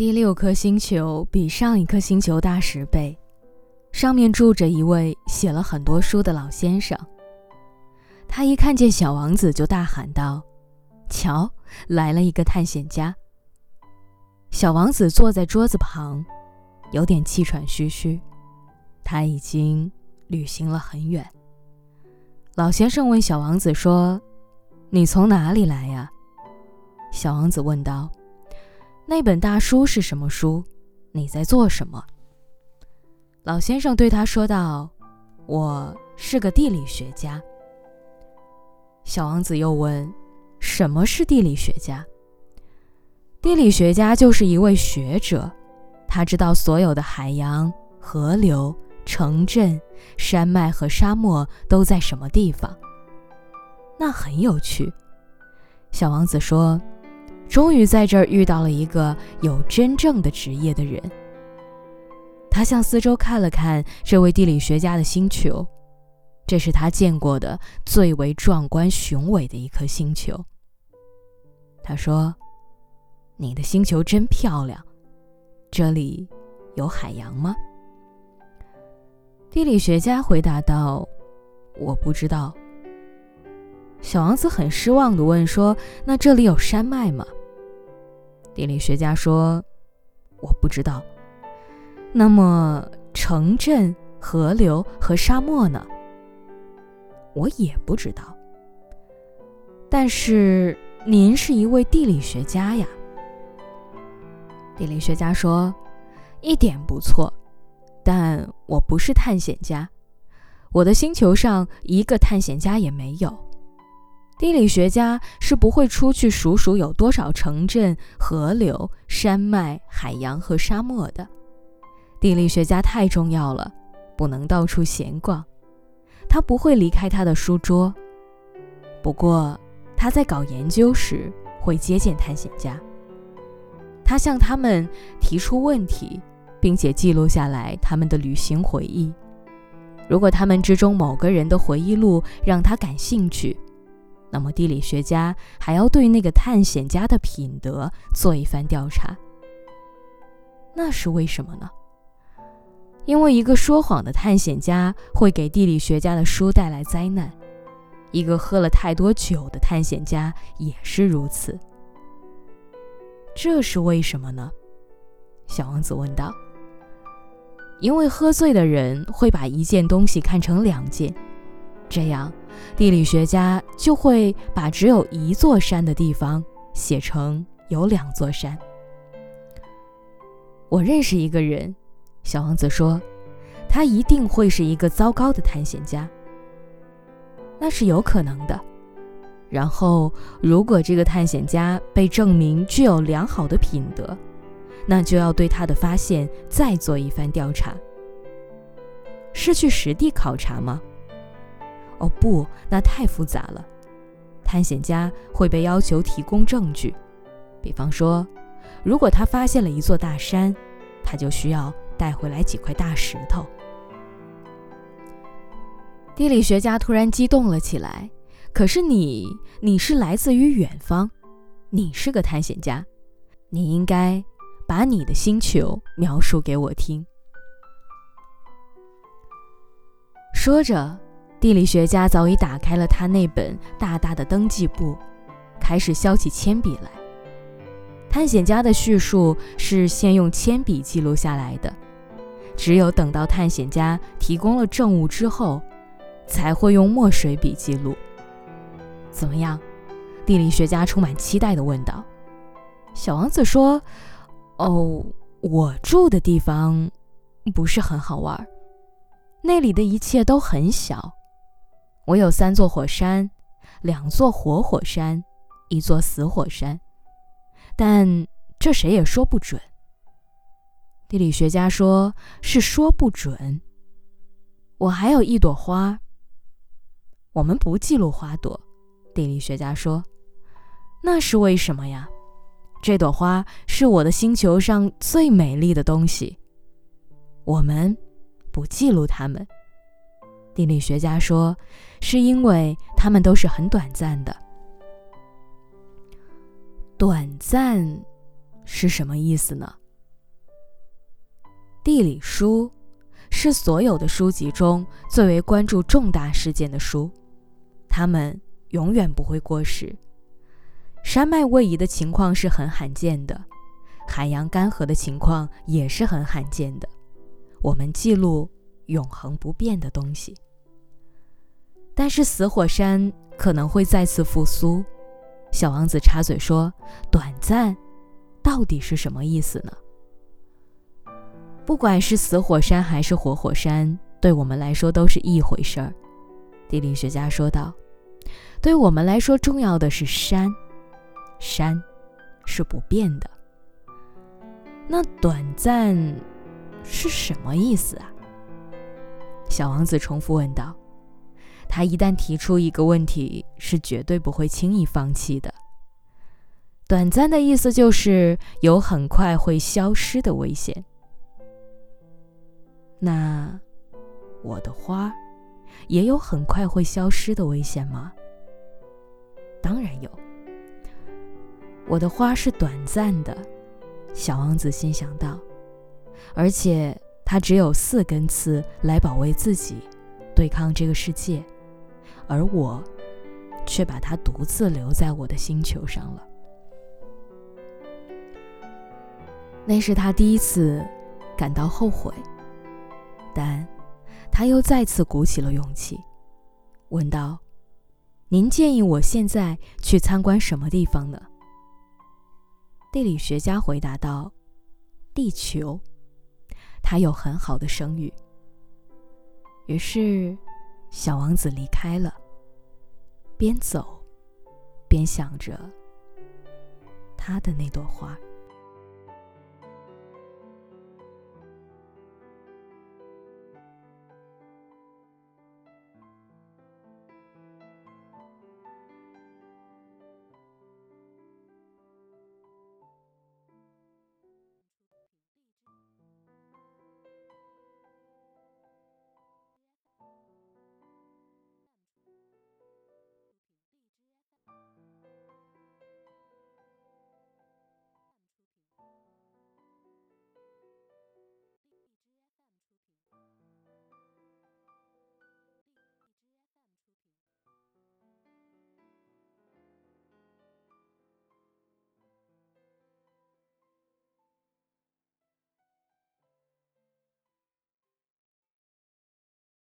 第六颗星球比上一颗星球大十倍，上面住着一位写了很多书的老先生。他一看见小王子，就大喊道：“瞧，来了一个探险家！”小王子坐在桌子旁，有点气喘吁吁。他已经旅行了很远。老先生问小王子说：“你从哪里来呀？”小王子问道。那本大书是什么书？你在做什么？老先生对他说道：“我是个地理学家。”小王子又问：“什么是地理学家？”地理学家就是一位学者，他知道所有的海洋、河流、城镇、山脉和沙漠都在什么地方。那很有趣。小王子说。终于在这儿遇到了一个有真正的职业的人。他向四周看了看这位地理学家的星球，这是他见过的最为壮观雄伟的一颗星球。他说：“你的星球真漂亮，这里有海洋吗？”地理学家回答道：“我不知道。”小王子很失望地问说：“那这里有山脉吗？”地理学家说：“我不知道。那么城镇、河流和沙漠呢？我也不知道。但是您是一位地理学家呀。”地理学家说：“一点不错，但我不是探险家。我的星球上一个探险家也没有。”地理学家是不会出去数数有多少城镇、河流、山脉、海洋和沙漠的。地理学家太重要了，不能到处闲逛。他不会离开他的书桌。不过，他在搞研究时会接见探险家。他向他们提出问题，并且记录下来他们的旅行回忆。如果他们之中某个人的回忆录让他感兴趣，那么，地理学家还要对那个探险家的品德做一番调查。那是为什么呢？因为一个说谎的探险家会给地理学家的书带来灾难，一个喝了太多酒的探险家也是如此。这是为什么呢？小王子问道。因为喝醉的人会把一件东西看成两件。这样，地理学家就会把只有一座山的地方写成有两座山。我认识一个人，小王子说，他一定会是一个糟糕的探险家。那是有可能的。然后，如果这个探险家被证明具有良好的品德，那就要对他的发现再做一番调查。是去实地考察吗？哦不，那太复杂了。探险家会被要求提供证据，比方说，如果他发现了一座大山，他就需要带回来几块大石头。地理学家突然激动了起来。可是你，你是来自于远方，你是个探险家，你应该把你的星球描述给我听。说着。地理学家早已打开了他那本大大的登记簿，开始削起铅笔来。探险家的叙述是先用铅笔记录下来的，只有等到探险家提供了证物之后，才会用墨水笔记录。怎么样？地理学家充满期待地问道。小王子说：“哦，我住的地方不是很好玩，那里的一切都很小。”我有三座火山，两座活火山，一座死火山，但这谁也说不准。地理学家说是说不准。我还有一朵花。我们不记录花朵，地理学家说，那是为什么呀？这朵花是我的星球上最美丽的东西。我们不记录它们。地理学家说：“是因为它们都是很短暂的。短暂是什么意思呢？”地理书是所有的书籍中最为关注重大事件的书，它们永远不会过时。山脉位移的情况是很罕见的，海洋干涸的情况也是很罕见的。我们记录永恒不变的东西，但是死火山可能会再次复苏。小王子插嘴说：“短暂，到底是什么意思呢？”不管是死火山还是活火山，对我们来说都是一回事儿。地理学家说道：“对我们来说，重要的是山。”山是不变的，那短暂是什么意思啊？小王子重复问道。他一旦提出一个问题，是绝对不会轻易放弃的。短暂的意思就是有很快会消失的危险。那我的花也有很快会消失的危险吗？当然有。我的花是短暂的，小王子心想到，而且他只有四根刺来保卫自己，对抗这个世界，而我却把它独自留在我的星球上了。那是他第一次感到后悔，但他又再次鼓起了勇气，问道：“您建议我现在去参观什么地方呢？”地理学家回答道：“地球，他有很好的声誉。”于是，小王子离开了，边走边想着他的那朵花。